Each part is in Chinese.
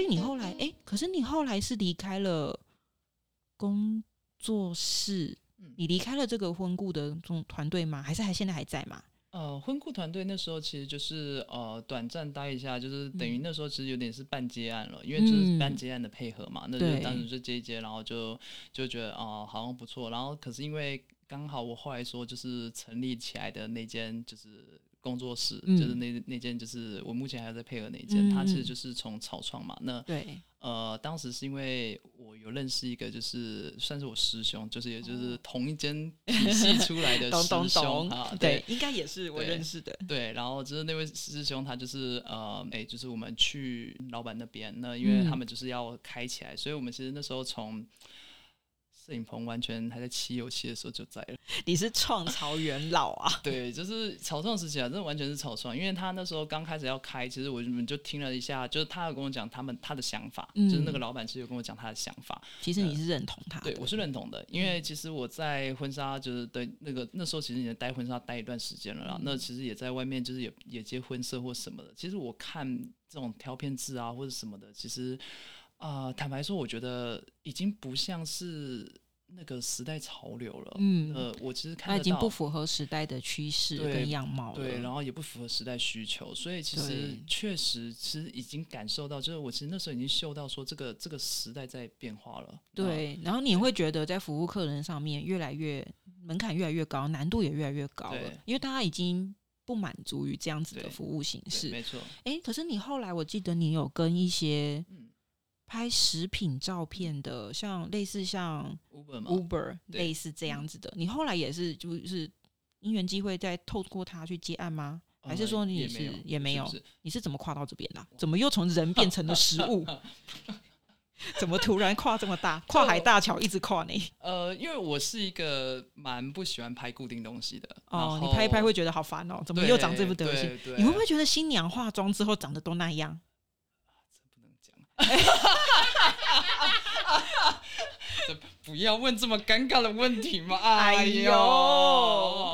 所以你后来，哎，可是你后来是离开了工作室，你离开了这个婚顾的这种团队吗？还是还现在还在吗？呃，婚顾团队那时候其实就是呃短暂待一下，就是等于那时候其实有点是半接案了，因为就是半接案的配合嘛，那就当时就接一接，然后就就觉得哦好像不错，然后可是因为刚好我后来说就是成立起来的那间就是。工作室就是那那间，就是我目前还在配合那间。它其实就是从草创嘛。那对，呃，当时是因为我有认识一个，就是算是我师兄，就是也就是同一间体系 出来的师兄啊。对，应该也是我认识的。对，然后就是那位师兄，他就是呃，哎，就是我们去老板那边，那因为他们就是要开起来，所以我们其实那时候从。摄影棚完全还在漆油漆的时候就在了。你是创潮元老啊？对，就是草创时期啊，真的完全是草创。因为他那时候刚开始要开，其实我们就听了一下，就是他有跟我讲他们他的想法，就是那个老板其实有跟我讲他的想法。其实你是认同他？对，我是认同的。因为其实我在婚纱就是对那个那时候其实已经待婚纱待一段时间了啦。那其实也在外面就是也也接婚摄或什么的。其实我看这种挑片制啊或者什么的，其实。啊，坦白说，我觉得已经不像是那个时代潮流了。嗯，呃，我其实看它已经不符合时代的趋势跟样貌了。对，然后也不符合时代需求，所以其实确实，其实已经感受到，就是我其实那时候已经嗅到说，这个这个时代在变化了。对，然后你会觉得在服务客人上面越来越门槛越来越高，难度也越来越高了，因为大家已经不满足于这样子的服务形式。没错。哎，可是你后来我记得你有跟一些。拍食品照片的，像类似像 Uber Uber 类似这样子的，你后来也是就是因缘机会再透过他去接案吗？还是说你是也没有？你是怎么跨到这边的？怎么又从人变成了食物？怎么突然跨这么大？跨海大桥一直跨呢？呃，因为我是一个蛮不喜欢拍固定东西的。哦，你拍一拍会觉得好烦哦，怎么又长这副德行？你会不会觉得新娘化妆之后长得都那样？不要问这么尴尬的问题嘛！哎呦，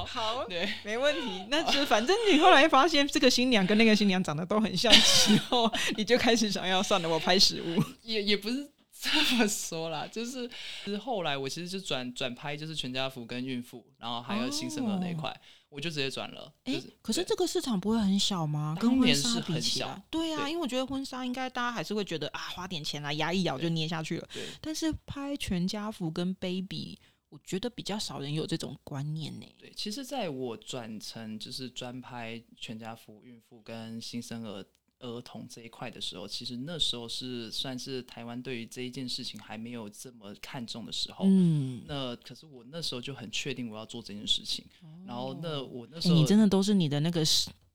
好，对，没问题。那就反正你后来发现这个新娘跟那个新娘长得都很像之后，你就开始想要算了，我拍食物。也也不是这么说啦，就是是后来我其实就转转拍，就是全家福跟孕妇，然后还有新生儿那一块。我就直接转了。哎，可是这个市场不会很小吗？跟婚纱比起来，对啊，因为我觉得婚纱应该大家还是会觉得啊，花点钱来压一咬就捏下去了。对。但是拍全家福跟 baby，我觉得比较少人有这种观念呢。对，其实在我转成就是专拍全家福、孕妇跟新生儿。儿童这一块的时候，其实那时候是算是台湾对于这一件事情还没有这么看重的时候。嗯，那可是我那时候就很确定我要做这件事情。然后那我那时候，你真的都是你的那个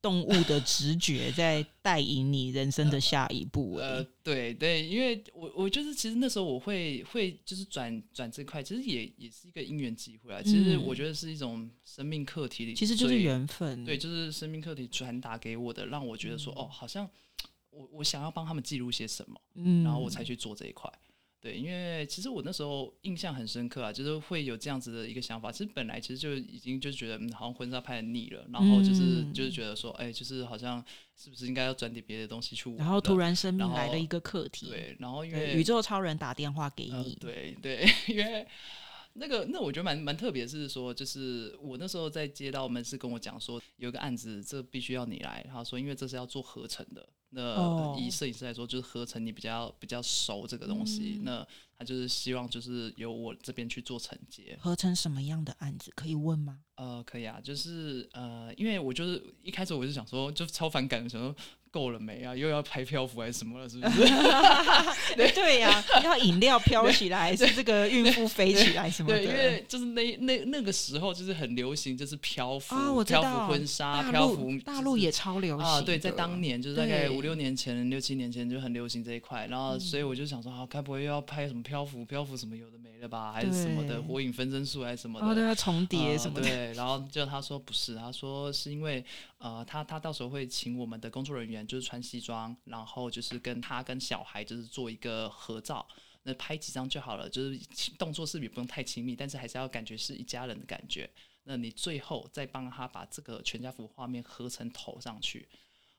动物的直觉在带引你人生的下一步。呃，对对，因为我我就是其实那时候我会会就是转转这块，其实也也是一个因缘机会啊。其实我觉得是一种生命课题里，其实就是缘分。对，就是生命课题传达给我的，让我觉得说哦，好像我我想要帮他们记录些什么，嗯，然后我才去做这一块。对，因为其实我那时候印象很深刻啊，就是会有这样子的一个想法。其实本来其实就已经就觉得，嗯，好像婚纱拍的腻了，然后就是就是觉得说，哎，就是好像是不是应该要转点别的东西去。然后突然生命来了一个课题，对，然后因为宇宙超人打电话给你，对对，因为那个那我觉得蛮蛮特别，是说就是我那时候在接到门市跟我讲说，有一个案子，这必须要你来，然后说因为这是要做合成的。那以摄影师来说，就是合成你比较比较熟这个东西，那他就是希望就是由我这边去做承接。合成什么样的案子可以问吗？呃，可以啊，就是呃，因为我就是一开始我就想说，就超反感的时候。够了没啊？又要拍漂浮还是什么了？是不是？对呀，要饮料飘起来，还是这个孕妇飞起来什么的？对，因为就是那那那个时候就是很流行，就是漂浮、漂浮婚纱、漂浮。大陆也超流行啊！对，在当年就是大概五六年前、六七年前就很流行这一块。然后，所以我就想说，啊，该不会又要拍什么漂浮、漂浮什么有的没的吧？还是什么的火影分身术还是什么的？哦，对，重叠什么的。对，然后就他说不是，他说是因为呃，他他到时候会请我们的工作人员。就是穿西装，然后就是跟他跟小孩就是做一个合照，那拍几张就好了。就是动作是也不用太亲密，但是还是要感觉是一家人的感觉。那你最后再帮他把这个全家福画面合成头上去。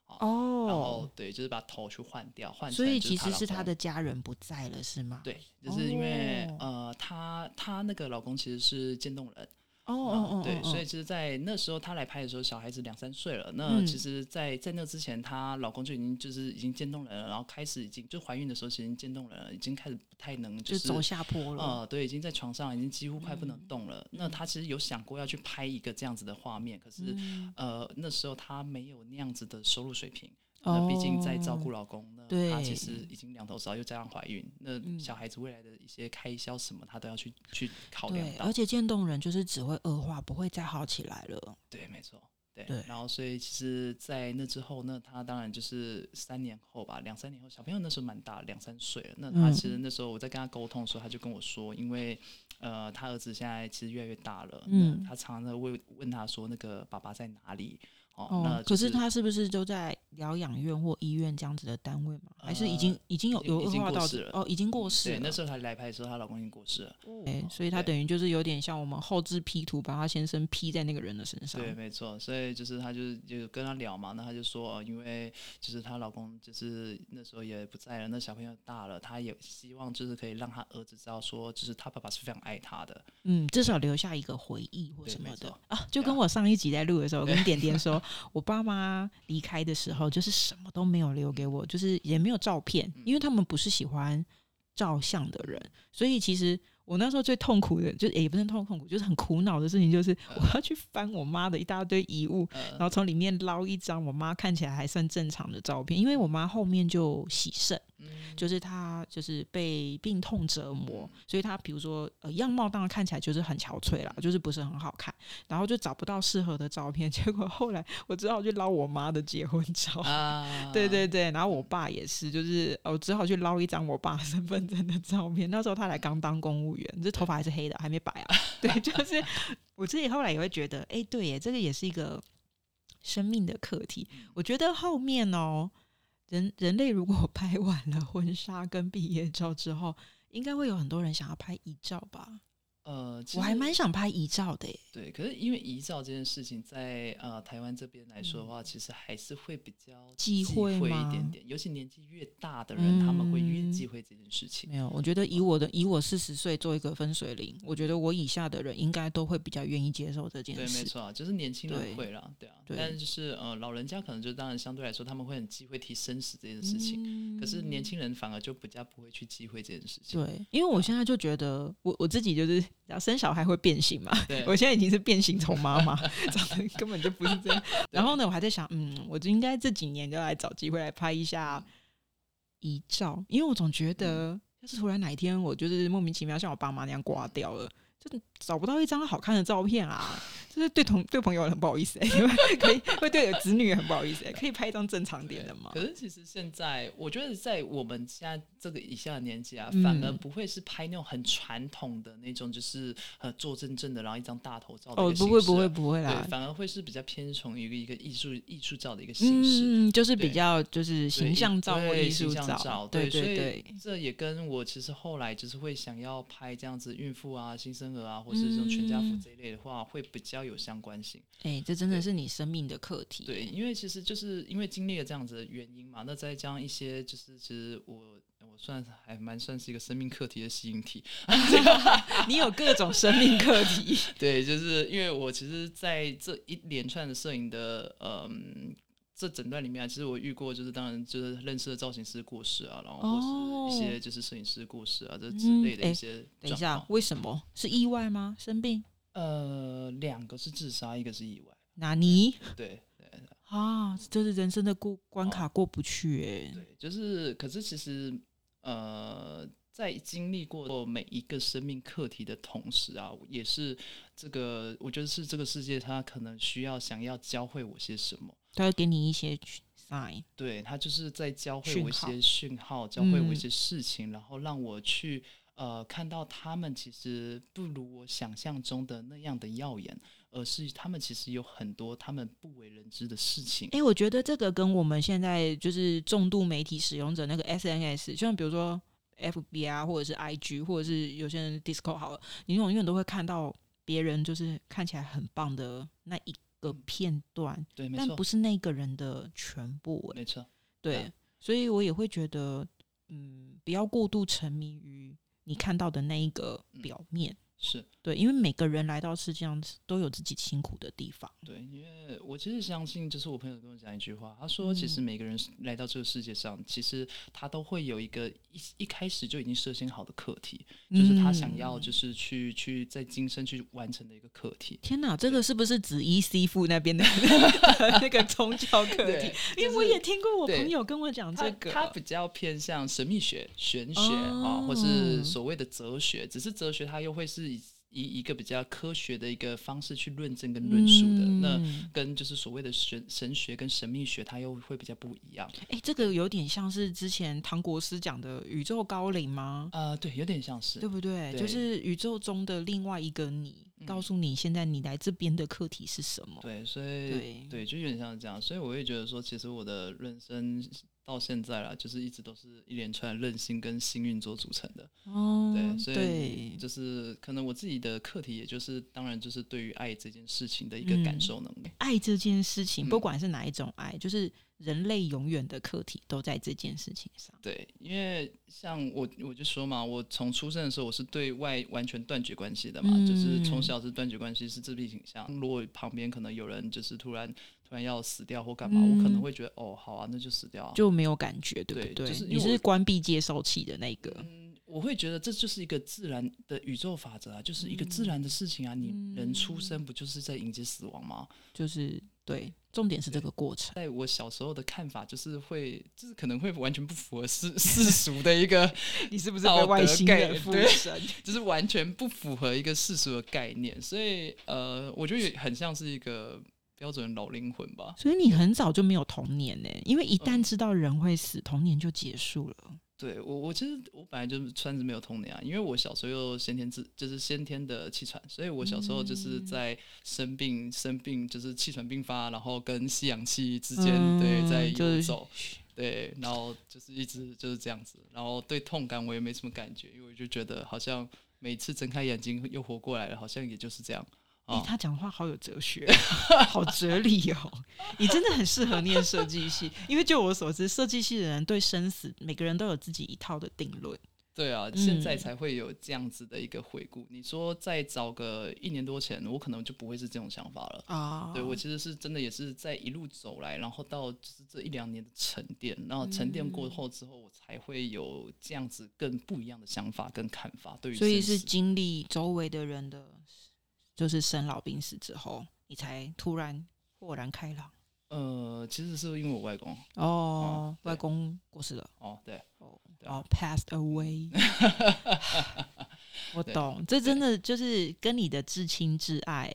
哦，然后对，就是把头去换掉，换所以其实是他的家人不在了，是吗？对，就是因为呃，他他那个老公其实是渐冻人。哦哦哦，对，所以其实，在那时候她来拍的时候，小孩子两三岁了。那其实，在在那之前，她老公就已经就是已经渐冻人了，然后开始已经就怀孕的时候，其实已经渐冻人了，已经开始不太能就是走下坡了。呃，对，已经在床上已经几乎快不能动了。那她其实有想过要去拍一个这样子的画面，可是呃那时候她没有那样子的收入水平。那毕竟在照顾老公，那她其实已经两头烧，又加上怀孕，那小孩子未来的一些开销什么，她都要去去考量到。而且渐冻人就是只会恶化，不会再好起来了。对，没错，对。然后，所以其实，在那之后，呢他当然就是三年后吧，两三年后，小朋友那时候蛮大，两三岁了。那他其实那时候我在跟他沟通的时候，他就跟我说，因为呃，他儿子现在其实越来越大了，嗯，他常常在问问他说，那个爸爸在哪里？哦，那可是他是不是都在疗养院或医院这样子的单位吗？还是已经已经有有恶化到哦，已经过世了。对，那时候她来拍的时候，她老公已经过世了。哎，所以她等于就是有点像我们后置 P 图，把她先生 P 在那个人的身上。对，没错。所以就是她就是就跟他聊嘛，那她就说，因为就是她老公就是那时候也不在了，那小朋友大了，她也希望就是可以让她儿子知道说，就是她爸爸是非常爱他的。嗯，至少留下一个回忆或什么的啊。就跟我上一集在录的时候，跟点点 说。我爸妈离开的时候，就是什么都没有留给我，就是也没有照片，因为他们不是喜欢照相的人，所以其实我那时候最痛苦的，就也不是痛痛苦，就是很苦恼的事情，就是 我要去翻我妈的一大堆遗物，然后从里面捞一张我妈看起来还算正常的照片，因为我妈后面就喜肾。就是他就是被病痛折磨，所以他比如说呃样貌当然看起来就是很憔悴啦，就是不是很好看，然后就找不到适合的照片，结果后来我只好去捞我妈的结婚照，对对对，然后我爸也是，就是我只好去捞一张我爸身份证的照片，那时候他才刚当公务员，这头发还是黑的，还没白啊，对，就是我自己后来也会觉得，哎，对耶，这个也是一个生命的课题，我觉得后面哦。人人类如果 拍完了婚纱跟毕业照之后，应该会有很多人想要拍遗照吧？呃，我还蛮想拍遗照的。对，可是因为遗照这件事情，在呃台湾这边来说的话，其实还是会比较忌讳一点点。尤其年纪越大的人，他们会越忌讳这件事情。没有，我觉得以我的以我四十岁做一个分水岭，我觉得我以下的人应该都会比较愿意接受这件事。对，没错啊，就是年轻人会了，对啊。但是就是呃老人家可能就当然相对来说他们会很忌讳提生死这件事情，可是年轻人反而就比较不会去忌讳这件事情。对，因为我现在就觉得我我自己就是。然后生小孩会变形嘛？我现在已经是变形虫妈妈，长得根本就不是这样。然后呢，我还在想，嗯，我就应该这几年就来找机会来拍一下遗照，因为我总觉得，要是突然哪一天我就是莫名其妙像我爸妈那样挂掉了，就找不到一张好看的照片啊。就是对同对朋友很不好意思哎，因为 可以会对子女很不好意思哎，可以拍一张正常点的吗？可是其实现在我觉得在我们现在这个以下的年纪啊，反而不会是拍那种很传统的那种，就是呃做真正的，然后一张大头照哦，不会不会不会啦，反而会是比较偏从一个一个艺术艺术照的一个形式，嗯，就是比较就是形象照或艺术照，对对对，这也跟我其实后来就是会想要拍这样子孕妇啊、新生儿啊，或是这种全家福这一类的话，会比较。有相关性，哎，这真的是你生命的课题。对，因为其实就是因为经历了这样子的原因嘛，那再加上一些，就是其实我我算还蛮算是一个生命课题的吸引体。你有各种生命课题，对，就是因为我其实在这一连串的摄影的嗯这整段里面，其实我遇过，就是当然就是认识的造型师故事啊，然后或是一些就是摄影师故事啊这之类的一些。等一下，为什么是意外吗？生病？呃，两个是自杀，一个是意外。纳尼？对对啊，这是人生的过关卡过不去哎。对，就是，可是其实，呃，在经历过每一个生命课题的同时啊，也是这个，我觉得是这个世界，它可能需要想要教会我些什么，它会给你一些 sign，对，他就是在教会我一些讯号，教会我一些事情，然后让我去。呃，看到他们其实不如我想象中的那样的耀眼，而是他们其实有很多他们不为人知的事情。哎，我觉得这个跟我们现在就是重度媒体使用者那个 SNS，就像比如说 FB 啊，或者是 IG，或者是有些人 Discord 好了，你永远都会看到别人就是看起来很棒的那一个片段，对，但不是那个人的全部，没错，对，所以我也会觉得，嗯，不要过度沉迷于你看到的那一个表面。是对，因为每个人来到世界上都有自己辛苦的地方。对，因为我其实相信，就是我朋友跟我讲一句话，他说，其实每个人来到这个世界上，其实他都会有一个一一开始就已经设定好的课题，就是他想要就是去去在今生去完成的一个课题。天哪，这个是不是紫衣西父那边的 那个宗教课题？因为我也听过我朋友跟我讲这个，他比较偏向神秘学、玄学啊，或是所谓的哲学，只是哲学它又会是。以一个比较科学的一个方式去论证跟论述的，那跟就是所谓的神神学跟神秘学，它又会比较不一样。哎，这个有点像是之前唐国师讲的宇宙高龄吗？呃，对，有点像是，对不对？就是宇宙中的另外一个你，告诉你现在你来这边的课题是什么？对，所以对对，就有点像这样。所以我会觉得说，其实我的人生。到现在了，就是一直都是一连串任性跟幸运做组成的。哦，对，所以就是可能我自己的课题，也就是当然就是对于爱这件事情的一个感受能力。爱这件事情，不管是哪一种爱，就是人类永远的课题都在这件事情上。对，因为像我，我就说嘛，我从出生的时候，我是对外完全断绝关系的嘛，就是从小是断绝关系，是自闭倾向。如果旁边可能有人就是突然。突然要死掉或干嘛，我可能会觉得哦，好啊，那就死掉，啊就没有感觉，对不对？就是你是关闭接收器的那个。嗯，我会觉得这就是一个自然的宇宙法则啊，就是一个自然的事情啊。你人出生不就是在迎接死亡吗？就是对，重点是这个过程。在我小时候的看法，就是会，就是可能会完全不符合世 世俗的一个，你是不是被外星人附身？就是完全不符合一个世俗的概念。所以，呃，我觉得很像是一个。标准老灵魂吧，所以你很早就没有童年呢，因为一旦知道人会死，童年就结束了。对我，我其实我本来就是算是没有童年啊，因为我小时候又先天自就是先天的气喘，所以我小时候就是在生病生病就是气喘病发，然后跟吸氧气之间对在游走，对，然后就是一直就是这样子，然后对痛感我也没什么感觉，因为我就觉得好像每次睁开眼睛又活过来了，好像也就是这样。哎，他讲话好有哲学，好哲理哦！你真的很适合念设计系，因为就我所知，设计系的人对生死，每个人都有自己一套的定论。对啊，现在才会有这样子的一个回顾。你说再早个一年多前，我可能就不会是这种想法了啊。对我其实是真的也是在一路走来，然后到就是这一两年的沉淀，然后沉淀过后之后，我才会有这样子更不一样的想法跟看法。对于所以是经历周围的人的。就是生老病死之后，你才突然豁然开朗。呃，其实是因为我外公哦，外公过世了。哦，对，哦，哦，passed away。我懂，这真的就是跟你的至亲至爱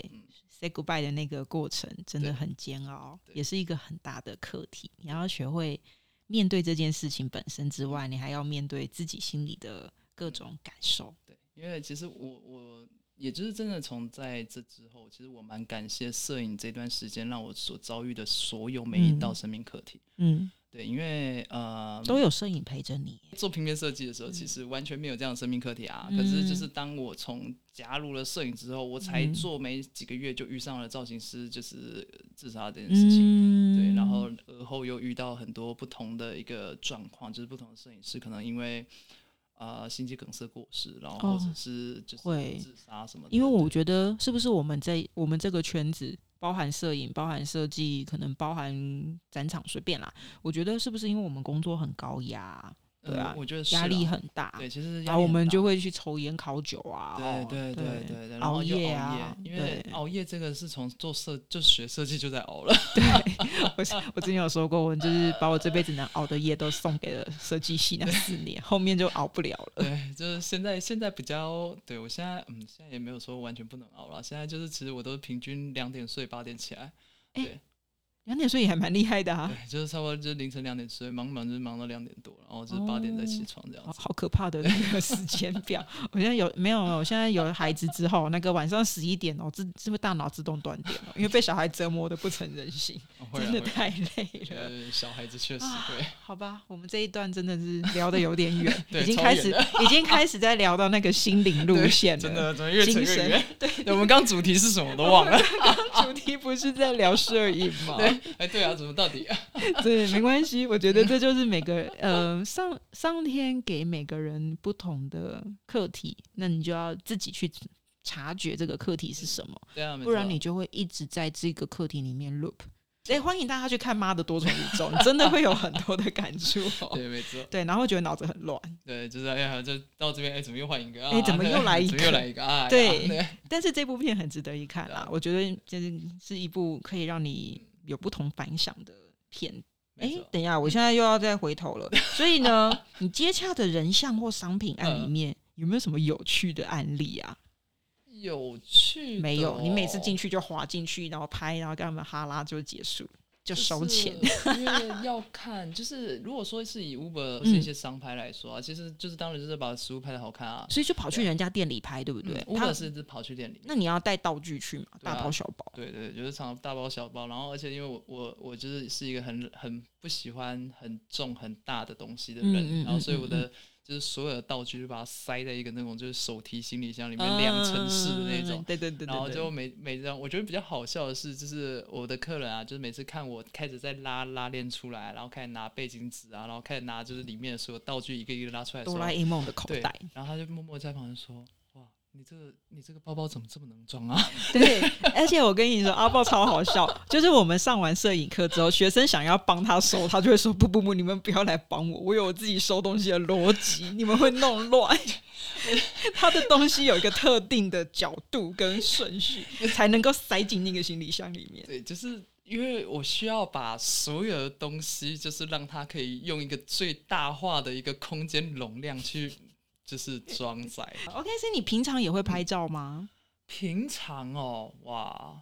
say goodbye 的那个过程，真的很煎熬，也是一个很大的课题。你要学会面对这件事情本身之外，你还要面对自己心里的各种感受。对，因为其实我我。也就是真的从在这之后，其实我蛮感谢摄影这段时间让我所遭遇的所有每一道生命课题。嗯，对，因为呃都有摄影陪着你做平面设计的时候，其实完全没有这样的生命课题啊。可是就是当我从加入了摄影之后，我才做没几个月就遇上了造型师就是自杀这件事情。嗯对，然后而后又遇到很多不同的一个状况，就是不同的摄影师可能因为。啊，心肌梗塞过世，然后或者是就是自杀什么？因为我觉得，是不是我们在我们这个圈子，包含摄影、包含设计，可能包含展场，随便啦。我觉得是不是因为我们工作很高压？对啊，我觉得压力很大。对，其实然后我们就会去抽烟、烤酒啊，对对对对对，熬夜啊，因为熬夜这个是从做设就学设计就在熬了。对，我我之前有说过，我就是把我这辈子能熬的夜都送给了设计系那四年，后面就熬不了了。对，就是现在现在比较，对我现在嗯，现在也没有说完全不能熬了。现在就是其实我都平均两点睡，八点起来。对。两点睡也还蛮厉害的啊，对，就是差不多就是凌晨两点睡，忙忙就忙到两点多，然后就是八点再起床这样子。好可怕的那个时间表！我现在有没有？我现在有了孩子之后，那个晚上十一点哦，自是不是大脑自动断电了？因为被小孩折磨的不成人形，真的太累了。小孩子确实会。好吧，我们这一段真的是聊的有点远，已经开始已经开始在聊到那个心灵路线了，真的怎么越扯越远？对，我们刚主题是什么都忘了。主题不是在聊摄影吗？哎，对啊，怎么到底？啊 对，没关系。我觉得这就是每个呃上上天给每个人不同的课题，那你就要自己去察觉这个课题是什么。对啊，不然你就会一直在这个课题里面 loop。哎，欢迎大家去看《妈的多重宇宙》，你真的会有很多的感触。对，没错。对，然后觉得脑子很乱。对，就是哎呀，就到这边，哎，怎么又换一个？哎，怎么又来一个？又来一个啊？对。但是这部片很值得一看啦，我觉得这是是一部可以让你有不同反响的片。哎，等一下，我现在又要再回头了。所以呢，你接洽的人像或商品案里面有没有什么有趣的案例啊？有趣没有？你每次进去就滑进去，然后拍，然后跟他们哈拉就结束，就收钱。因为要看，就是如果说是以 Uber 是一些商拍来说啊，其实就是当然就是把食物拍的好看啊，所以就跑去人家店里拍，对不对？Uber 是跑去店里，那你要带道具去嘛？大包小包。对对，就是常大包小包，然后而且因为我我我就是是一个很很不喜欢很重很大的东西的人，然后所以我的。就是所有的道具就把它塞在一个那种就是手提行李箱里面两层式的那种，对对对。然后就每每张，我觉得比较好笑的是，就是我的客人啊，就是每次看我开始在拉拉链出来，然后开始拿背景纸啊，然后开始拿就是里面的所有道具一个一个拉出来，哆啦 A 梦的口袋，然后他就默默在旁边说。你这个你这个包包怎么这么能装啊？对，而且我跟你说，阿豹超好笑，就是我们上完摄影课之后，学生想要帮他收，他就会说不不不，你们不要来帮我，我有我自己收东西的逻辑，你们会弄乱。他的东西有一个特定的角度跟顺序，才能够塞进那个行李箱里面。对，就是因为我需要把所有的东西，就是让他可以用一个最大化的一个空间容量去。就是装载。OK，所以你平常也会拍照吗？平常哦，哇，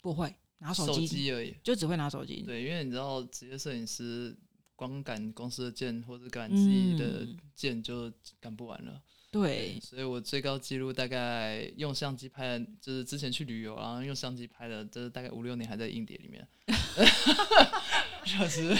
不会拿手机而已，就只会拿手机。对，因为你知道，职业摄影师光赶公司的件或者赶自己的件就赶不完了。对，所以我最高记录大概用相机拍的，就是之前去旅游，然后用相机拍的，就是大概五六年还在硬碟里面。确实，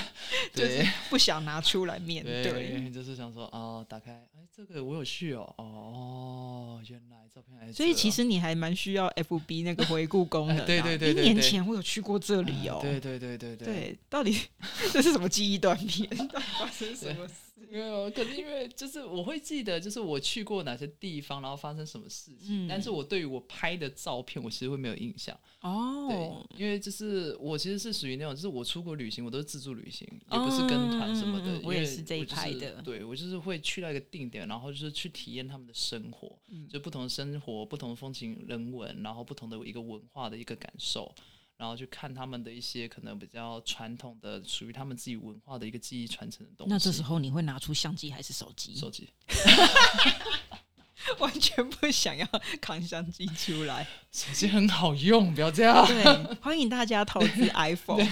对，不想拿出来面对，就是想说哦，打开，哎，这个我有去哦，哦，原来照片还。所以其实你还蛮需要 FB 那个回顾功能。对对对一年前我有去过这里哦。对对对对对。对，到底 这是什么记忆断片？到底发生什么？没有，可是因为就是我会记得，就是我去过哪些地方，然后发生什么事情。但是我对于我拍的照片，我其实会没有印象。哦。对，因为就是我其实是属于那种，就是我出国旅行，我都是自助旅行，也不是跟团什么的。我也是这一派的。对，我就是会去到一个定点，然后就是去体验他们的生活，就不同的生活、不同的风情、人文，然后不同的一个文化的一个感受。然后去看他们的一些可能比较传统的、属于他们自己文化的一个记忆传承的东西。那这时候你会拿出相机还是手机？手机。完全不想要扛相机出来，手机很好用，不要这样。对，欢迎大家投资 iPhone。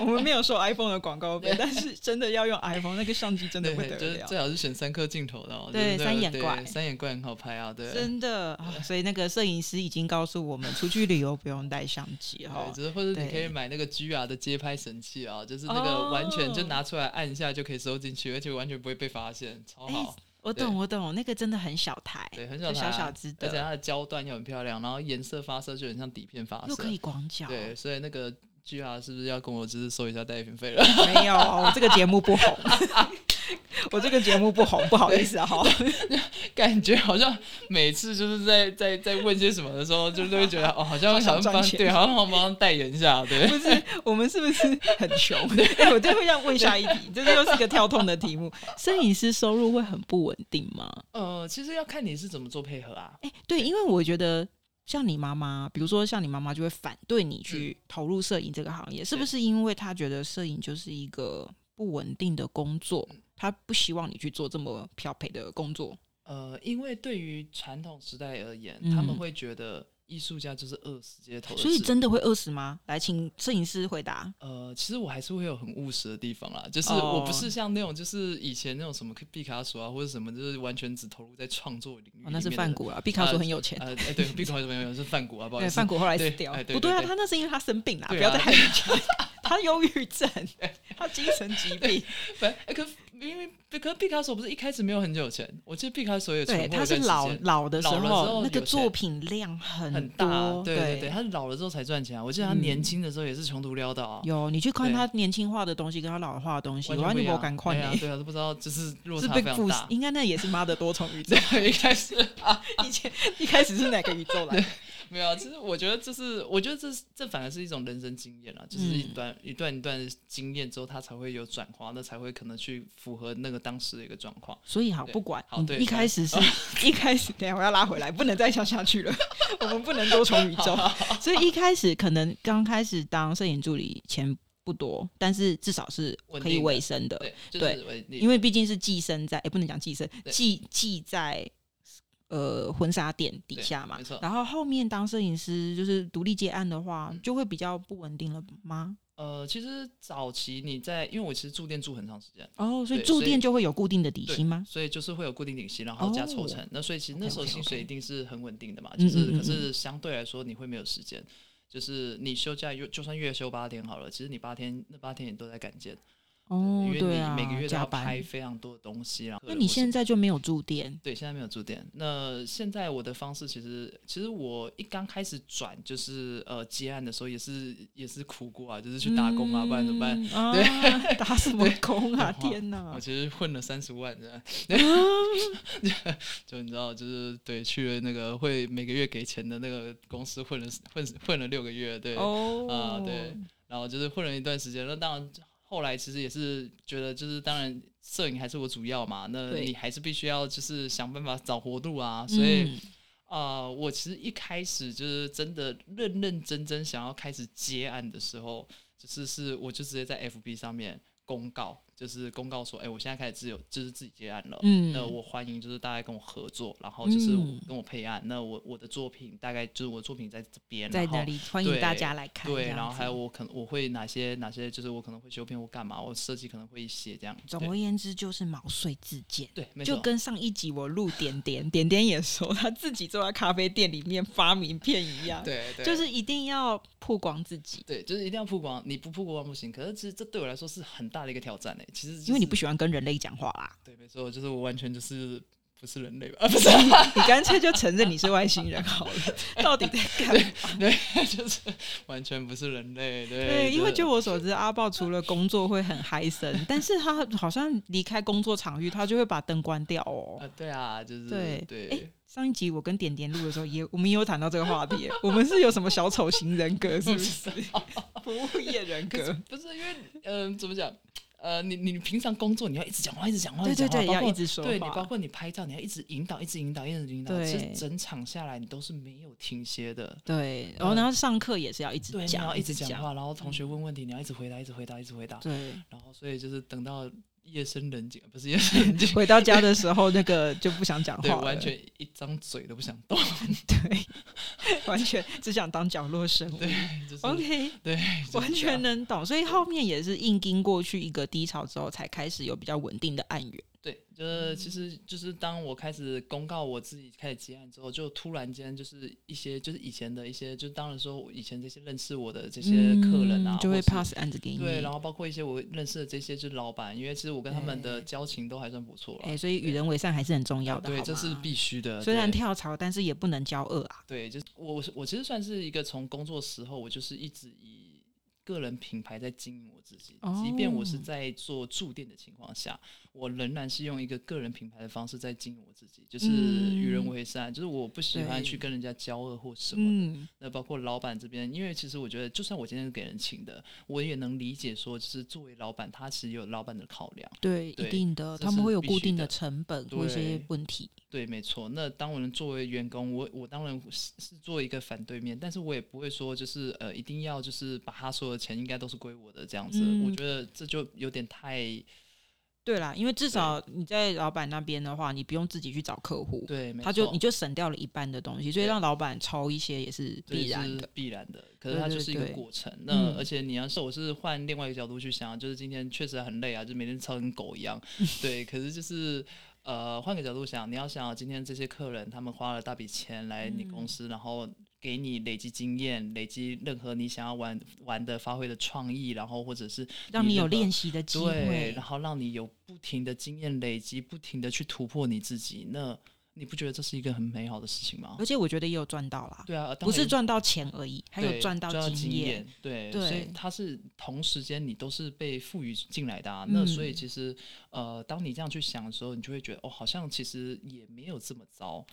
我们没有收 iPhone 的广告费，但是真的要用 iPhone，那个相机真的不得了。最好是选三颗镜头的，对，三眼怪，三眼怪很好拍啊，对。真的，所以那个摄影师已经告诉我们，出去旅游不用带相机哈，只是或者你可以买那个 GR 的街拍神器啊，就是那个完全就拿出来按一下就可以收进去，而且完全不会被发现，超好。我懂，我懂，那个真的很小台，对，很小小小只的，而且它的焦段又很漂亮，然后颜色发色就很像底片发色，又可以广角，对，所以那个 G R 是不是要跟我就是收一下代言费了？没有，我这个节目不红。我这个节目不红，不好意思啊，哈，感觉好像每次就是在在在问些什么的时候，就都会觉得哦，好像想帮对，好像帮忙代言一下，对，不是我们是不是很穷？哎，我就会这样问下一题，这又是一个跳痛的题目。摄影师收入会很不稳定吗？呃，其实要看你是怎么做配合啊。哎，对，因为我觉得像你妈妈，比如说像你妈妈就会反对你去投入摄影这个行业，是不是因为她觉得摄影就是一个不稳定的工作？他不希望你去做这么漂配的工作。呃，因为对于传统时代而言，他们会觉得艺术家就是饿死街头，所以真的会饿死吗？来，请摄影师回答。呃，其实我还是会有很务实的地方啦，就是我不是像那种就是以前那种什么毕卡索啊或者什么，就是完全只投入在创作领域。那是范谷啊，毕卡索很有钱。呃，对，毕卡索很有钱是范谷啊，不好意思，范古后来死掉。不对啊，他那是因为他生病了，不要再害人家。他忧郁症，他精神疾病。可因为可毕卡索不是一开始没有很有钱，我记得毕卡索也对，他是老老的时候那个作品量很很大，对对对，他是老了之后才赚钱啊。我记得他年轻的时候也是穷途潦倒。有你去看他年轻化的东西，跟他老化的东西，完全不敢看。对啊，都不知道就是落差非常大。应该那也是妈的多重宇宙。一开始啊，以前一开始是哪个宇宙来？没有，其实我觉得这是，我觉得这这反而是一种人生经验了，就是一段一段一段经验之后，他才会有转化，那才会可能去符合那个当时的一个状况。所以好，不管一开始是 一开始，等下我要拉回来，不能再笑下去了，我们不能多重宇宙。所以一开始可能刚开始当摄影助理钱不多，但是至少是可以维生的，对，因为毕竟是寄生在，也不能讲寄生，寄寄在。呃，婚纱店底下嘛，然后后面当摄影师就是独立接案的话，就会比较不稳定了吗？呃，其实早期你在，因为我其实住店住很长时间哦，所以住店就会有固定的底薪吗？所以就是会有固定底薪，然后加抽成。那所以其实那时候薪水一定是很稳定的嘛，就是可是相对来说你会没有时间，就是你休假又就算月休八天好了，其实你八天那八天你都在赶件。哦，对啊，每个月都要拍非常多的东西，然后那你现在就没有住店？对，现在没有住店。那现在我的方式其实，其实我一刚开始转就是呃接案的时候，也是也是苦过啊，就是去打工啊，不然怎么办？对，打什么工啊？天哪！我其实混了三十万的，就你知道，就是对去了那个会每个月给钱的那个公司混了混混了六个月，对，啊对，然后就是混了一段时间，那当然。后来其实也是觉得，就是当然摄影还是我主要嘛，那你还是必须要就是想办法找活路啊。所以啊，我其实一开始就是真的认认真真想要开始接案的时候，就是是我就直接在 FB 上面公告。就是公告说，哎，我现在开始自由，就是自己接案了。嗯，那我欢迎就是大家跟我合作，然后就是跟我配案。那我我的作品大概就是我的作品在这边，在哪里？欢迎大家来看。对，然后还有我可能我会哪些哪些，就是我可能会修片或干嘛，我设计可能会写这样。总而言之，就是毛遂自荐。对，就跟上一集我录点点点点也说，他自己坐在咖啡店里面发名片一样。对，就是一定要曝光自己。对，就是一定要曝光，你不曝光不行。可是其实这对我来说是很大的一个挑战诶。其实因为你不喜欢跟人类讲话啦。对，没错，就是我完全就是不是人类吧？啊不是，你干脆就承认你是外星人好了。到底在干嘛？对，就是完全不是人类。对，对因为就我所知，阿豹除了工作会很嗨森，但是他好像离开工作场域，他就会把灯关掉哦。啊，对啊，就是对对。上一集我跟点点录的时候，也我们也有谈到这个话题。我们是有什么小丑型人格，是不是？服务业人格？不是，因为嗯，怎么讲？呃，你你平常工作你要一直讲话，一直讲话，对对对，要一直说对你包括你拍照，你要一直引导，一直引导，一直引导，其实整场下来你都是没有停歇的。对，然后然后上课也是要一直讲，要一直讲话，然后同学问问题，你要一直回答，一直回答，一直回答。对，然后所以就是等到。夜深人静，不是夜深人静。回到家的时候，那个就不想讲话，完全一张嘴都不想动，对，完全只想当角落生物。对，OK，对，完全能懂。所以后面也是硬经过去一个低潮之后，才开始有比较稳定的案源。对，就是其实就是当我开始公告我自己开始接案之后，就突然间就是一些就是以前的一些，就当然说以前这些认识我的这些客人啊，就会 pass 案子给你。对，然后包括一些我认识的这些就是老板，因为其实我跟他们的交情都还算不错了。哎，所以与人为善还是很重要的。对，这是必须的。虽然跳槽，但是也不能骄恶啊。对，就是我我其实算是一个从工作时候，我就是一直以。个人品牌在经营我自己，即便我是在做驻店的情况下，我仍然是用一个个人品牌的方式在经营我自己，就是与人为善，就是我不喜欢去跟人家交恶或什么的。那包括老板这边，因为其实我觉得，就算我今天是给人请的，我也能理解说，就是作为老板，他其实有老板的考量。对，一定的，他们会有固定的成本或一些问题。对，没错。那当我能作为员工，我我当然是是做一个反对面，但是我也不会说就是呃一定要就是把他所有的钱应该都是归我的这样子。我觉得这就有点太对啦，因为至少你在老板那边的话，你不用自己去找客户，对，他就你就省掉了一半的东西，所以让老板抽一些也是必然的，必然的。可是它就是一个过程。那而且你要是我是换另外一个角度去想，就是今天确实很累啊，就每天操跟狗一样，对。可是就是呃，换个角度想，你要想今天这些客人他们花了大笔钱来你公司，然后。给你累积经验，累积任何你想要玩玩的、发挥的创意，然后或者是让你有练习的机会，然后让你有不停的经验累积，不停的去突破你自己。那你不觉得这是一个很美好的事情吗？而且我觉得也有赚到啦。对啊，不是赚到钱而已，还有赚到经验。对，所以它是同时间你都是被赋予进来的啊。那所以其实呃，当你这样去想的时候，你就会觉得哦，好像其实也没有这么糟。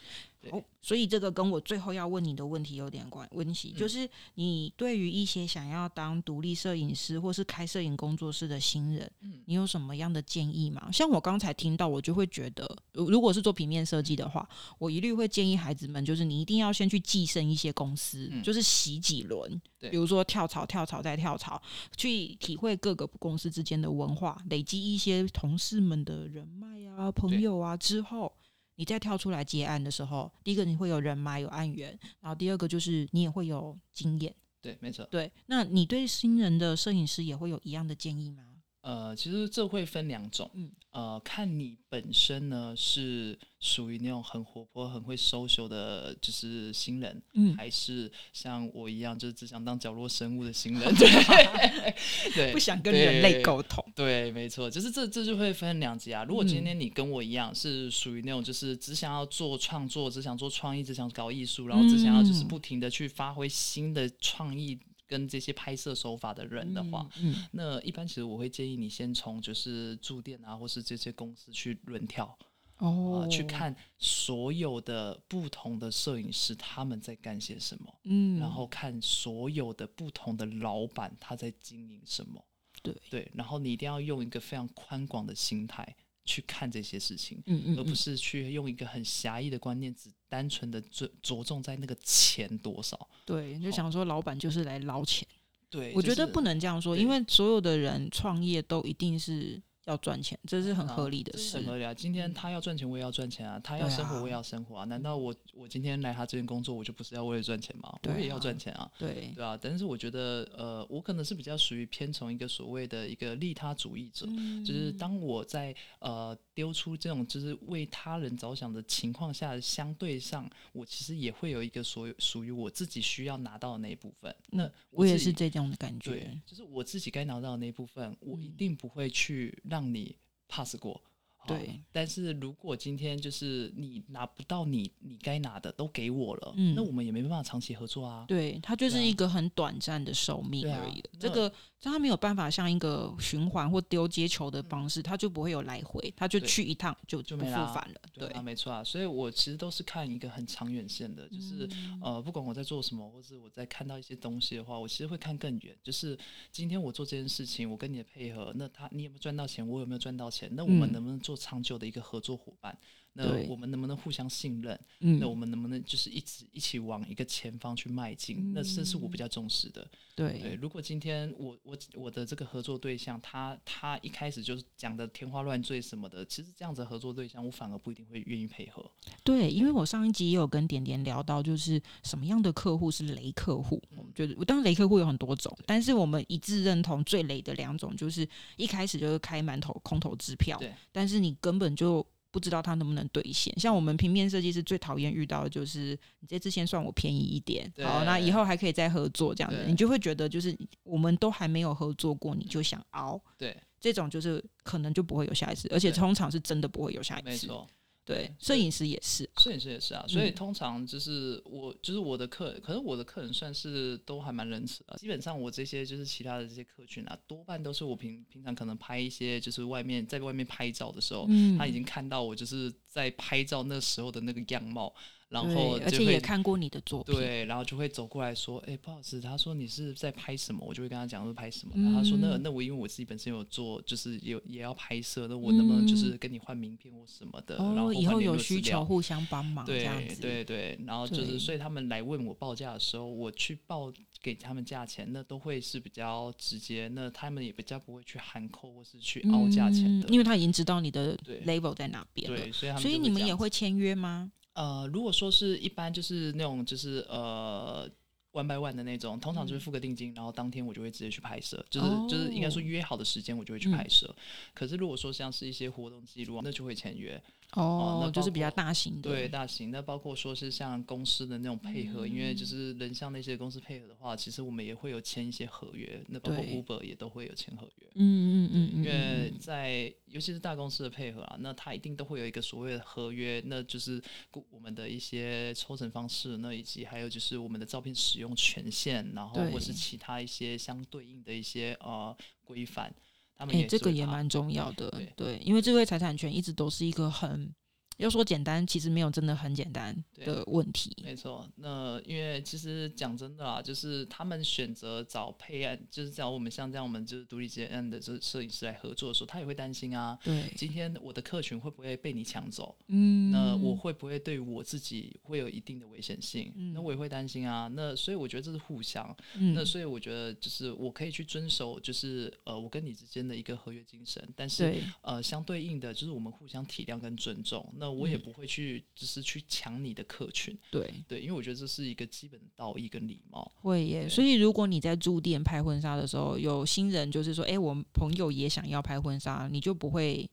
哦，所以这个跟我最后要问你的问题有点关关系，就是你对于一些想要当独立摄影师或是开摄影工作室的新人，嗯，你有什么样的建议吗？像我刚才听到，我就会觉得，如果是做平面设计的话，我一律会建议孩子们，就是你一定要先去寄生一些公司，就是洗几轮，比如说跳槽、跳槽再跳槽，去体会各个公司之间的文化，累积一些同事们的人脉啊、朋友啊之后。你再跳出来接案的时候，第一个你会有人脉有案源，然后第二个就是你也会有经验。对，没错。对，那你对新人的摄影师也会有一样的建议吗？呃，其实这会分两种，嗯，呃，看你本身呢是属于那种很活泼、很会 social 的，就是新人，嗯，还是像我一样，就是只想当角落生物的新人，对，对，不想跟人类沟通，对，没错，就是这这就会分两级啊。如果今天你跟我一样，是属于那种就是只想要做创作，只想做创意，只想搞艺术，然后只想要就是不停的去发挥新的创意。跟这些拍摄手法的人的话，那一般其实我会建议你先从就是驻店啊，或是这些公司去轮跳哦，去看所有的不同的摄影师他们在干些什么，嗯，然后看所有的不同的老板他在经营什么，对。对，然后你一定要用一个非常宽广的心态。去看这些事情，嗯而不是去用一个很狭义的观念，只单纯的着着重在那个钱多少。对，就想说老板就是来捞钱。对，我觉得不能这样说，因为所有的人创业都一定是。要赚钱，这是很合理的事。很合理啊！今天他要赚钱，我也要赚钱啊！他要生活，我也要生活啊！难道我我今天来他这边工作，我就不是要为了赚钱吗？我也要赚钱啊！对对啊！但是我觉得，呃，我可能是比较属于偏从一个所谓的一个利他主义者，就是当我在呃丢出这种就是为他人着想的情况下，相对上我其实也会有一个所属于我自己需要拿到的那一部分。那我也是这种的感觉，就是我自己该拿到的那一部分，我一定不会去让。让你 pass 过。对，但是如果今天就是你拿不到你你该拿的都给我了，嗯，那我们也没办法长期合作啊。对，它就是一个很短暂的寿命而已。这个它没有办法像一个循环或丢接球的方式，它就不会有来回，它就去一趟就就不复返了。对啊，没错啊。所以我其实都是看一个很长远线的，就是呃，不管我在做什么，或是我在看到一些东西的话，我其实会看更远。就是今天我做这件事情，我跟你的配合，那他你有没有赚到钱？我有没有赚到钱？那我们能不能做？长久的一个合作伙伴，那我们能不能互相信任？那我们能不能就是一直一起往一个前方去迈进？那这是我比较重视的。对，如果今天我我我的这个合作对象，他他一开始就是讲的天花乱坠什么的，其实这样子合作对象，我反而不一定会愿意配合。对，因为我上一集也有跟点点聊到，就是什么样的客户是雷客户。我们觉得，当然雷客户有很多种，但是我们一致认同最雷的两种，就是一开始就是开满头空头支票，但是你根本就。不知道他能不能兑现。像我们平面设计师最讨厌遇到的就是，你这次先算我便宜一点，好，那以后还可以再合作这样子，你就会觉得就是我们都还没有合作过，你就想熬，对，这种就是可能就不会有下一次，而且通常是真的不会有下一次，没错。对，摄影师也是，摄影师也是啊，所以通常就是我，就是我的客，可是我的客人算是都还蛮仁慈的。基本上我这些就是其他的这些客群啊，多半都是我平平常可能拍一些就是外面在外面拍照的时候，他已经看到我就是在拍照那时候的那个样貌。然后而且也看过你的作品，对，然后就会走过来说：“哎，不好意思，他说你是在拍什么？”我就会跟他讲是拍什么。然后他说：“那那我因为我自己本身有做，就是有也要拍摄，那我能不能就是跟你换名片或什么的？然后以后有需求互相帮忙这样子。”对对，然后就是所以他们来问我报价的时候，我去报给他们价钱，那都会是比较直接，那他们也比较不会去含扣或是去凹价钱的，因为他已经知道你的 level 在哪边了。对，所以所以你们也会签约吗？呃，如果说是一般就是那种就是呃。one by one 的那种，通常就是付个定金，然后当天我就会直接去拍摄，就是就是应该说约好的时间我就会去拍摄。可是如果说像是一些活动记录，那就会签约。哦，那就是比较大型的，对大型。那包括说是像公司的那种配合，因为就是人像那些公司配合的话，其实我们也会有签一些合约。那包括 Uber 也都会有签合约。嗯嗯嗯因为在尤其是大公司的配合啊，那它一定都会有一个所谓的合约，那就是我们的一些抽成方式，那以及还有就是我们的照片使用权限，然后或是其他一些相对应的一些呃规范。哎，这个也蛮重要的，对，因为智慧财产权一直都是一个很。要说简单，其实没有真的很简单的问题。没错，那因为其实讲真的啦，就是他们选择找配案，就是找我们像这样我们就是独立接案的这摄影师来合作的时候，他也会担心啊。对，今天我的客群会不会被你抢走？嗯，那我会不会对我自己会有一定的危险性？嗯那我也会担心啊。那所以我觉得这是互相。嗯那所以我觉得就是我可以去遵守，就是呃我跟你之间的一个合约精神，但是呃相对应的就是我们互相体谅跟尊重。那我也不会去，只是去抢你的客群。对对，因为我觉得这是一个基本的道义跟礼貌。会耶，所以如果你在驻店拍婚纱的时候，有新人就是说，哎，我们朋友也想要拍婚纱，你就不会。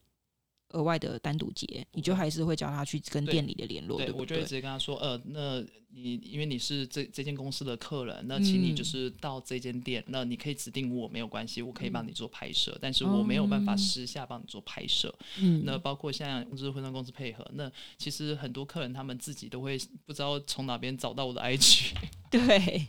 额外的单独结，你就还是会叫他去跟店里的联络，对我就会直接跟他说，呃，那你因为你是这这间公司的客人，那请你就是到这间店，那你可以指定我没有关系，我可以帮你做拍摄，但是我没有办法私下帮你做拍摄。嗯，那包括像就是婚纱公司配合，那其实很多客人他们自己都会不知道从哪边找到我的 IG。对，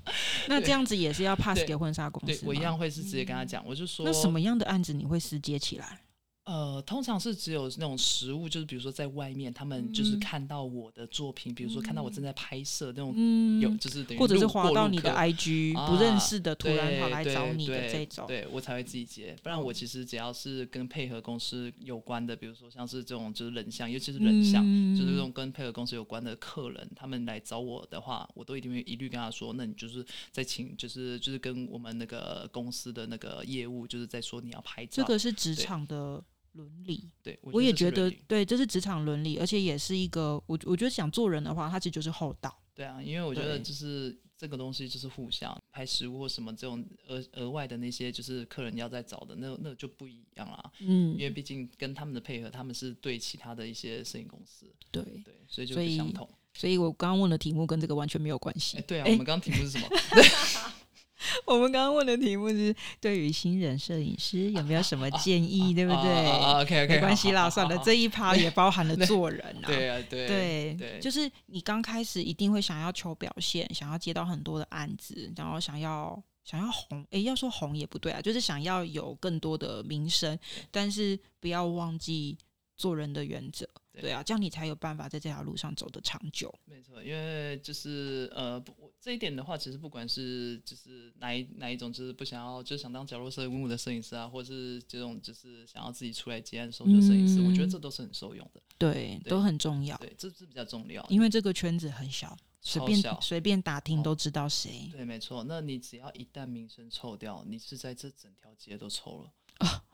那这样子也是要 pass 给婚纱公司。对我一样会是直接跟他讲，我就说，那什么样的案子你会私接起来？呃，通常是只有那种实物，就是比如说在外面，他们就是看到我的作品，比如说看到我正在拍摄那种，有就是等于或者是滑到你的 IG，不认识的突然跑来找你的这种，对我才会自己接。不然我其实只要是跟配合公司有关的，比如说像是这种就是人像，尤其是人像，就是这种跟配合公司有关的客人，他们来找我的话，我都一定会一律跟他说，那你就是在请，就是就是跟我们那个公司的那个业务，就是在说你要拍照，这个是职场的。伦理，对，我也觉得，对，这是职场伦理，而且也是一个，我我觉得想做人的话，它其实就是厚道。对啊，因为我觉得就是这个东西就是互相拍食物或什么这种额额外的那些，就是客人要再找的那那就不一样啦。嗯，因为毕竟跟他们的配合，他们是对其他的一些摄影公司，对对，所以就不相同。所以我刚刚问的题目跟这个完全没有关系。对啊，我们刚刚题目是什么？我们刚刚问的题目是：对于新人摄影师有没有什么建议？对不对？OK OK，没关系啦，算了，这一趴也包含了做人啊。对啊，对对，就是你刚开始一定会想要求表现，想要接到很多的案子，然后想要想要红。哎，要说红也不对啊，就是想要有更多的名声，但是不要忘记做人的原则。对啊，这样你才有办法在这条路上走得长久。没错，因为就是呃，这一点的话，其实不管是就是哪一哪一种，就是不想要就想当角落摄影的摄影师啊，或者是这种就是想要自己出来接案收的摄影师，我觉得这都是很受用的。对，都很重要。对，这是比较重要，因为这个圈子很小，随便随便打听都知道谁。对，没错。那你只要一旦名声臭掉，你是在这整条街都臭了。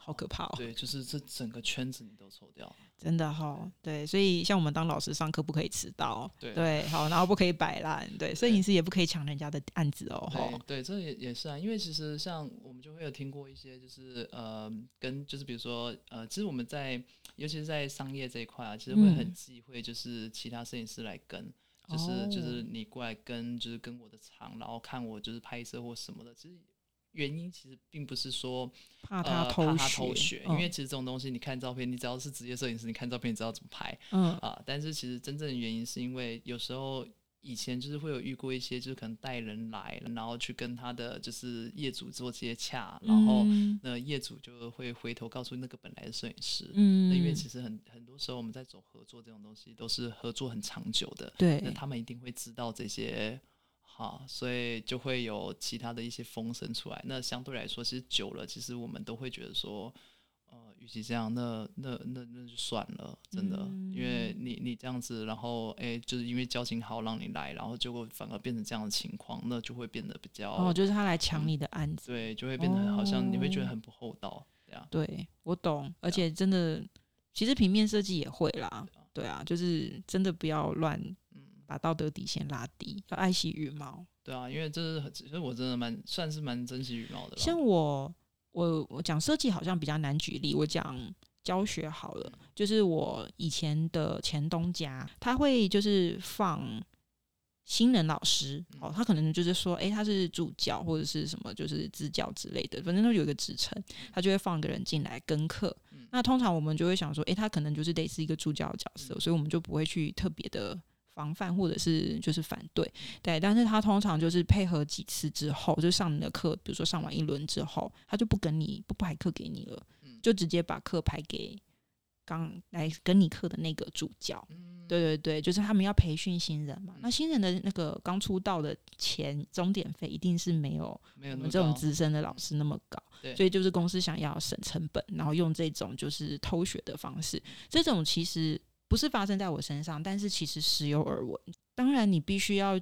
啊，好可怕哦！对，就是这整个圈子你都抽掉，真的哈。对，所以像我们当老师上课不可以迟到，对对，好，然后不可以摆烂，对，摄影师也不可以抢人家的案子哦。对，这也也是啊，因为其实像我们就会有听过一些，就是呃，跟就是比如说呃，其实我们在尤其是在商业这一块啊，其实会很忌讳，就是其他摄影师来跟，就是就是你过来跟，就是跟我的场，然后看我就是拍摄或什么的，其实。原因其实并不是说怕他偷学，因为其实这种东西，你看照片，你只要是职业摄影师，你看照片，你知道怎么拍，嗯。啊。但是其实真正的原因是因为有时候以前就是会有遇过一些，就是可能带人来，然后去跟他的就是业主做接洽，然后那业主就会回头告诉那个本来的摄影师，嗯，因为其实很很多时候我们在走合作这种东西都是合作很长久的，对，那他们一定会知道这些，好，所以就会有其他的一些风声出来。那相对来说，其实久了，其实我们都会觉得说。呃与其这样，那那那那就算了，真的，因为你你这样子，然后哎，就是因为交情好让你来，然后结果反而变成这样的情况，那就会变得比较哦，就是他来抢你的案子，对，就会变得好像你会觉得很不厚道，这样。对，我懂，而且真的，其实平面设计也会啦，对啊，就是真的不要乱，把道德底线拉低，要爱惜羽毛。对啊，因为这是其实我真的蛮算是蛮珍惜羽毛的，像我。我我讲设计好像比较难举例，我讲教学好了。就是我以前的前东家，他会就是放新人老师哦，他可能就是说，哎，他是助教或者是什么，就是支教之类的，反正都有一个职称，他就会放一个人进来跟课。那通常我们就会想说，哎，他可能就是得是一个助教的角色，所以我们就不会去特别的。防范或者是就是反对，对，但是他通常就是配合几次之后，就上你的课，比如说上完一轮之后，他就不跟你不排课给你了，就直接把课排给刚来跟你课的那个助教。对对对，就是他们要培训新人嘛，那新人的那个刚出道的钱终点费一定是没有没有我们这种资深的老师那么高，所以就是公司想要省成本，然后用这种就是偷学的方式，这种其实。不是发生在我身上，但是其实时有耳闻。当然，你必须要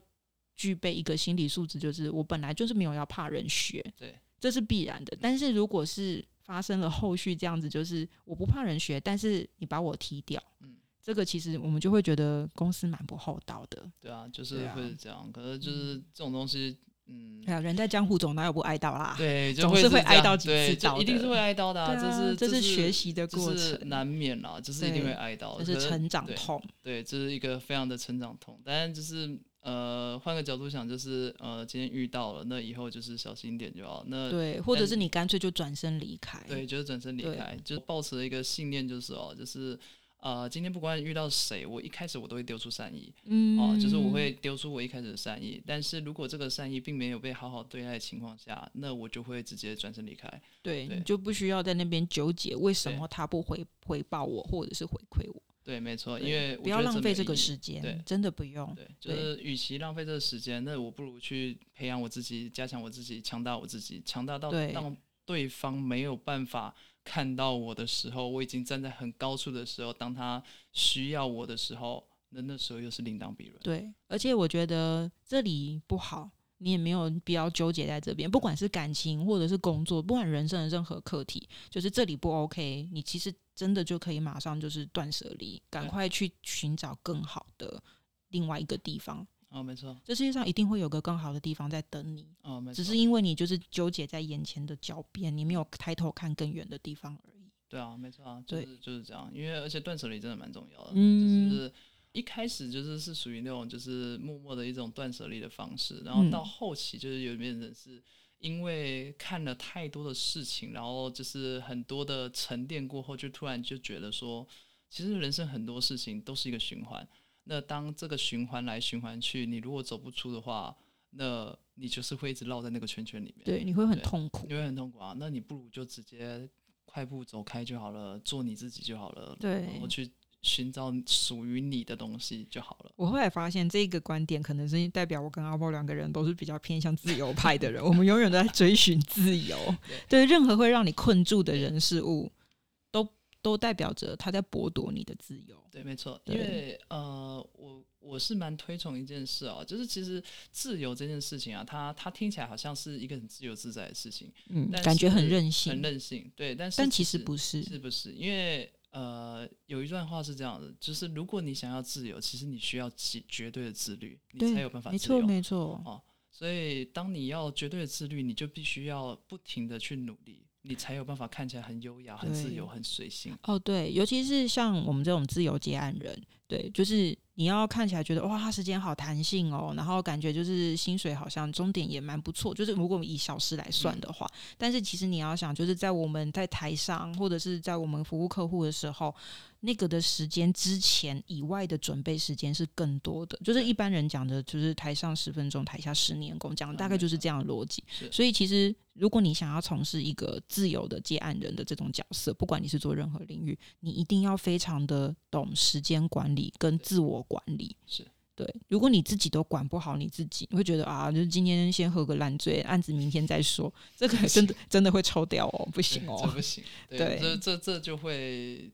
具备一个心理素质，就是我本来就是没有要怕人学，对，这是必然的。但是如果是发生了后续这样子，就是我不怕人学，但是你把我踢掉，嗯，这个其实我们就会觉得公司蛮不厚道的。对啊，就是会这样。可是就是这种东西。嗯，哎呀，人在江湖总哪有不挨刀啦？对，总是会挨刀几次刀，一定是会挨刀的。这是这是学习的过程，难免啦，就是一定会挨刀，这是成长痛。对，这是一个非常的成长痛。但是就是呃，换个角度想，就是呃，今天遇到了，那以后就是小心点就好。那对，或者是你干脆就转身离开。对，就是转身离开，就是抱持一个信念，就是哦，就是。呃，今天不管遇到谁，我一开始我都会丢出善意，嗯，哦，就是我会丢出我一开始的善意。但是如果这个善意并没有被好好对待的情况下，那我就会直接转身离开。对，你就不需要在那边纠结为什么他不回回报我，或者是回馈我。对，没错，因为不要浪费这个时间，对，真的不用。对，就是与其浪费这个时间，那我不如去培养我自己，加强我自己，强大我自己，强大到让对方没有办法。看到我的时候，我已经站在很高处的时候，当他需要我的时候，那那时候又是另当别论。对，而且我觉得这里不好，你也没有必要纠结在这边。不管是感情或者是工作，不管人生的任何课题，就是这里不 OK，你其实真的就可以马上就是断舍离，赶快去寻找更好的另外一个地方。哦，没错，这世界上一定会有个更好的地方在等你。哦，没错，只是因为你就是纠结在眼前的狡辩，你没有抬头看更远的地方而已。对啊，没错啊，就是就是这样。因为而且断舍离真的蛮重要的，嗯就是一开始就是是属于那种就是默默的一种断舍离的方式，然后到后期就是有变成是因为看了太多的事情，然后就是很多的沉淀过后，就突然就觉得说，其实人生很多事情都是一个循环。那当这个循环来循环去，你如果走不出的话，那你就是会一直绕在那个圈圈里面。对，你会很痛苦，你会很痛苦啊。那你不如就直接快步走开就好了，做你自己就好了。对，然后去寻找属于你的东西就好了。我后来发现，这个观点可能是代表我跟阿波两个人都是比较偏向自由派的人。我们永远都在追寻自由，对任何会让你困住的人事物。都代表着他在剥夺你的自由。对，没错。因为呃，我我是蛮推崇一件事哦，就是其实自由这件事情啊，它它听起来好像是一个很自由自在的事情，嗯，感觉很任性，很任性。对，但是但其实不是，是不是？因为呃，有一段话是这样的，就是如果你想要自由，其实你需要绝绝对的自律，你才有办法。没错，没错。哦，所以当你要绝对的自律，你就必须要不停的去努力。你才有办法看起来很优雅、很自由、很随性。哦，对，尤其是像我们这种自由接案人，对，就是你你要看起来觉得哇，时间好弹性哦，然后感觉就是薪水好像终点也蛮不错，就是如果以小时来算的话，但是其实你要想，就是在我们在台上或者是在我们服务客户的时候。那个的时间之前以外的准备时间是更多的，就是一般人讲的，就是台上十分钟，台下十年功，讲的大概就是这样的逻辑。所以其实如果你想要从事一个自由的接案人的这种角色，不管你是做任何领域，你一定要非常的懂时间管理跟自我管理。是对，如果你自己都管不好你自己，你会觉得啊，就是今天先喝个烂醉，案子明天再说，这个真的真的会抽掉哦，不行哦，这不行。对，这这这就会。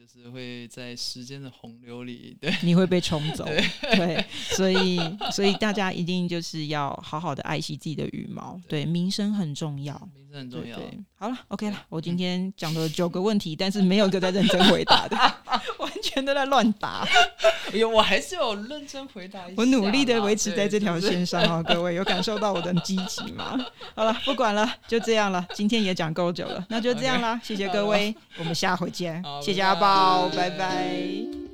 就是会在时间的洪流里，对，你会被冲走，对，所以所以大家一定就是要好好的爱惜自己的羽毛，对，名声很重要，名声很重要。对好了，OK 了，我今天讲了九个问题，但是没有一个在认真回答的，完全都在乱答。有，我还是有认真回答。我努力的维持在这条线上啊，各位有感受到我的积极吗？好了，不管了，就这样了，今天也讲够久了，那就这样啦，谢谢各位，我们下回见，谢谢阿宝。好，拜拜。